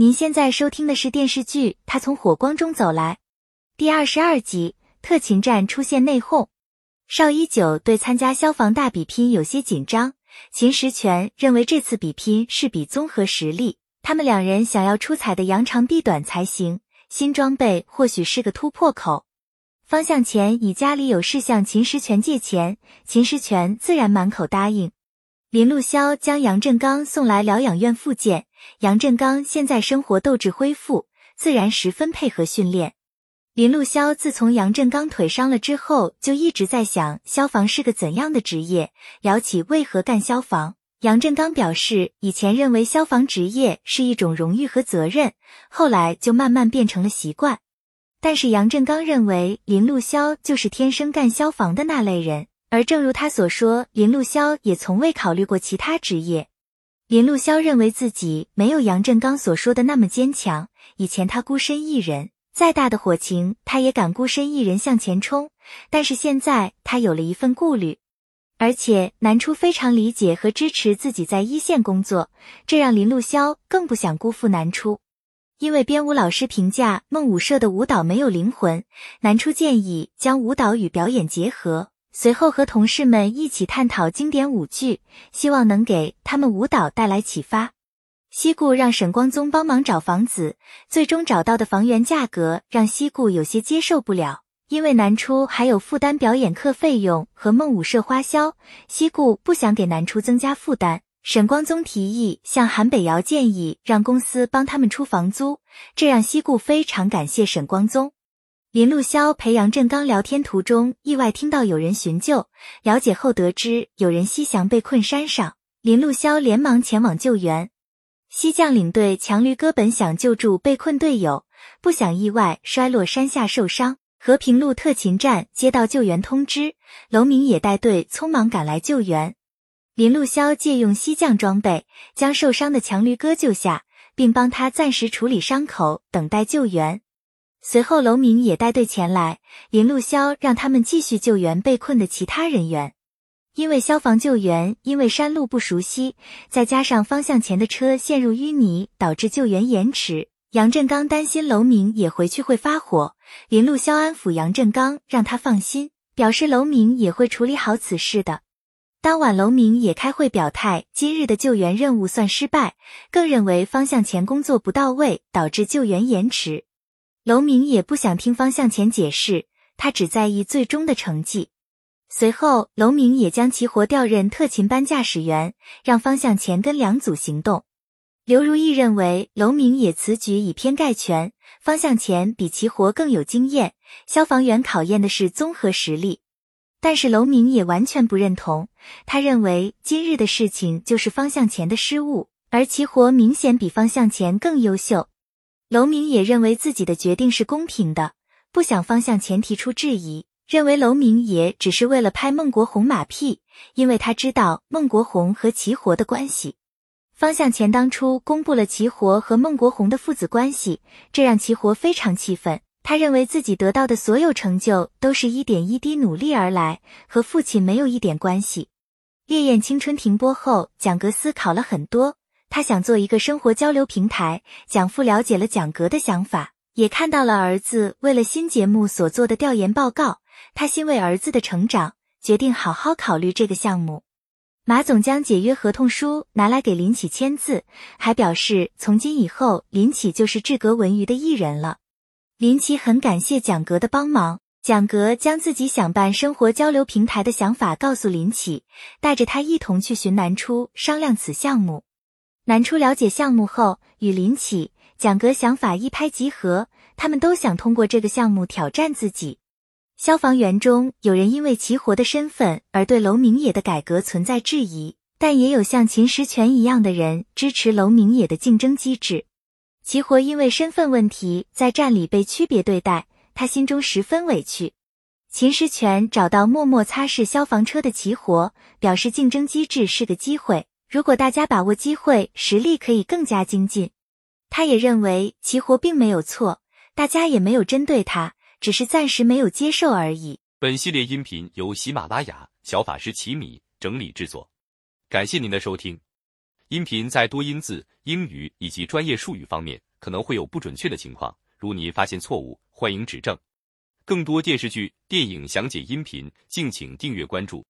您现在收听的是电视剧《他从火光中走来》第二十二集，特勤站出现内讧。邵一九对参加消防大比拼有些紧张，秦时全认为这次比拼是比综合实力，他们两人想要出彩的扬长避短才行，新装备或许是个突破口。方向前以家里有事向秦时全借钱，秦时全自然满口答应。林路潇将杨振刚送来疗养院复健，杨振刚现在生活斗志恢复，自然十分配合训练。林路潇自从杨振刚腿伤了之后，就一直在想消防是个怎样的职业。聊起为何干消防，杨振刚表示，以前认为消防职业是一种荣誉和责任，后来就慢慢变成了习惯。但是杨振刚认为林路潇就是天生干消防的那类人。而正如他所说，林路潇也从未考虑过其他职业。林路潇认为自己没有杨振刚所说的那么坚强。以前他孤身一人，再大的火情他也敢孤身一人向前冲。但是现在他有了一份顾虑，而且南初非常理解和支持自己在一线工作，这让林路潇更不想辜负南初。因为编舞老师评价梦舞社的舞蹈没有灵魂，南初建议将舞蹈与表演结合。随后和同事们一起探讨经典舞剧，希望能给他们舞蹈带来启发。西固让沈光宗帮忙找房子，最终找到的房源价格让西固有些接受不了，因为南初还有负担表演课费用和梦舞社花销，西固不想给南初增加负担。沈光宗提议向韩北瑶建议让公司帮他们出房租，这让西固非常感谢沈光宗。林路潇陪杨振刚聊天途中，意外听到有人寻救。了解后得知有人西降被困山上，林路潇连忙前往救援。西将领队强驴哥本想救助被困队友，不想意外摔落山下受伤。和平路特勤站接到救援通知，楼明也带队匆忙赶来救援。林路潇借用西将装备，将受伤的强驴哥救下，并帮他暂时处理伤口，等待救援。随后，楼明也带队前来。林路潇让他们继续救援被困的其他人员。因为消防救援，因为山路不熟悉，再加上方向前的车陷入淤泥，导致救援延迟。杨振刚担心楼明也回去会发火。林路潇安抚杨振刚，让他放心，表示楼明也会处理好此事的。当晚，楼明也开会表态，今日的救援任务算失败，更认为方向前工作不到位，导致救援延迟。楼明也不想听方向前解释，他只在意最终的成绩。随后，楼明也将齐活调任特勤班驾驶员，让方向前跟两组行动。刘如意认为楼明也此举以偏概全，方向前比齐活更有经验。消防员考验的是综合实力，但是楼明也完全不认同。他认为今日的事情就是方向前的失误，而齐活明显比方向前更优秀。楼明也认为自己的决定是公平的，不想方向前提出质疑，认为楼明也只是为了拍孟国红马屁，因为他知道孟国红和齐活的关系。方向前当初公布了齐活和孟国红的父子关系，这让齐活非常气愤。他认为自己得到的所有成就都是一点一滴努力而来，和父亲没有一点关系。烈焰青春停播后，蒋格思考了很多。他想做一个生活交流平台。蒋父了解了蒋格的想法，也看到了儿子为了新节目所做的调研报告。他欣慰儿子的成长，决定好好考虑这个项目。马总将解约合同书拿来给林启签字，还表示从今以后林启就是志格文娱的艺人了。林启很感谢蒋格的帮忙。蒋格将自己想办生活交流平台的想法告诉林启，带着他一同去寻南初商量此项目。南初了解项目后，与林启、蒋格想法一拍即合，他们都想通过这个项目挑战自己。消防员中有人因为齐活的身份而对楼明野的改革存在质疑，但也有像秦时全一样的人支持楼明野的竞争机制。齐活因为身份问题在站里被区别对待，他心中十分委屈。秦时全找到默默擦拭消防车的齐活，表示竞争机制是个机会。如果大家把握机会，实力可以更加精进。他也认为齐活并没有错，大家也没有针对他，只是暂时没有接受而已。本系列音频由喜马拉雅小法师奇米整理制作，感谢您的收听。音频在多音字、英语以及专业术语方面可能会有不准确的情况，如您发现错误，欢迎指正。更多电视剧、电影详解音频，敬请订阅关注。